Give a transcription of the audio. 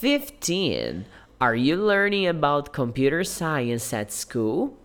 15. Are you learning about computer science at school?